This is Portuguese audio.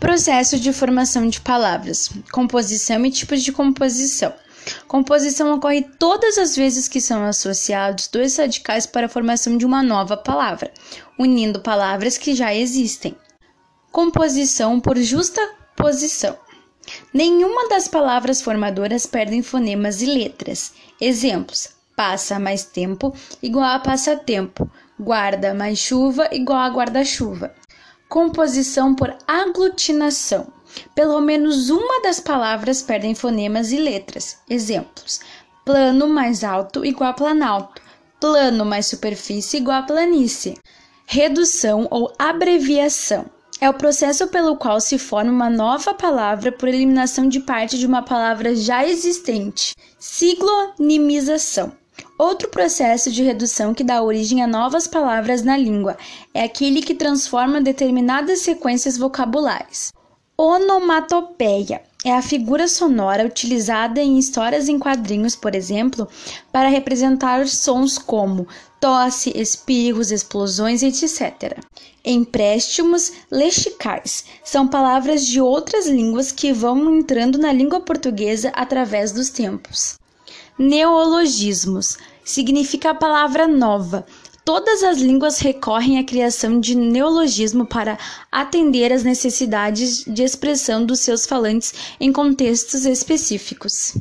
Processo de formação de palavras, composição e tipos de composição. Composição ocorre todas as vezes que são associados dois radicais para a formação de uma nova palavra, unindo palavras que já existem. Composição por justa posição. Nenhuma das palavras formadoras perdem fonemas e letras. Exemplos: passa mais tempo igual a passatempo, guarda mais chuva igual a guarda-chuva. Composição por aglutinação. Pelo menos uma das palavras perdem fonemas e letras. Exemplos: plano mais alto igual a planalto, plano mais superfície igual a planície. Redução ou abreviação é o processo pelo qual se forma uma nova palavra por eliminação de parte de uma palavra já existente. Siglonimização Outro processo de redução que dá origem a novas palavras na língua é aquele que transforma determinadas sequências vocabulares. Onomatopeia é a figura sonora utilizada em histórias em quadrinhos, por exemplo, para representar sons como tosse, espirros, explosões, etc. Empréstimos lexicais são palavras de outras línguas que vão entrando na língua portuguesa através dos tempos. Neologismos significa a palavra nova. Todas as línguas recorrem à criação de neologismo para atender às necessidades de expressão dos seus falantes em contextos específicos.